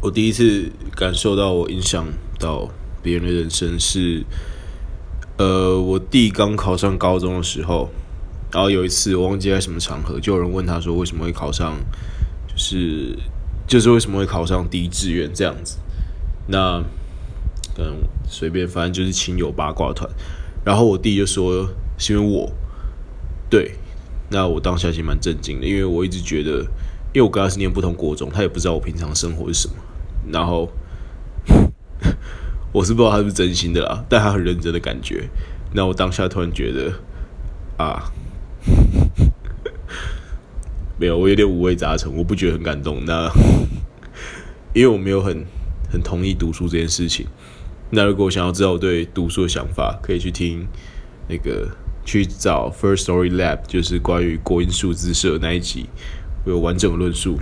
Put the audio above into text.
我第一次感受到我影响到别人的人生是，呃，我弟刚考上高中的时候，然后有一次我忘记在什么场合，就有人问他说为什么会考上，就是就是为什么会考上第一志愿这样子。那嗯，随便，反正就是亲友八卦团。然后我弟就说是因为我，对，那我当下其实蛮震惊的，因为我一直觉得，因为我跟他是念不同国中，他也不知道我平常生活是什么。然后我是不知道他是不是真心的啦，但他很认真的感觉。那我当下突然觉得啊，没有，我有点五味杂陈，我不觉得很感动。那因为我没有很很同意读书这件事情。那如果我想要知道我对读书的想法，可以去听那个去找 First Story Lab，就是关于国音数字社那一集，有完整的论述。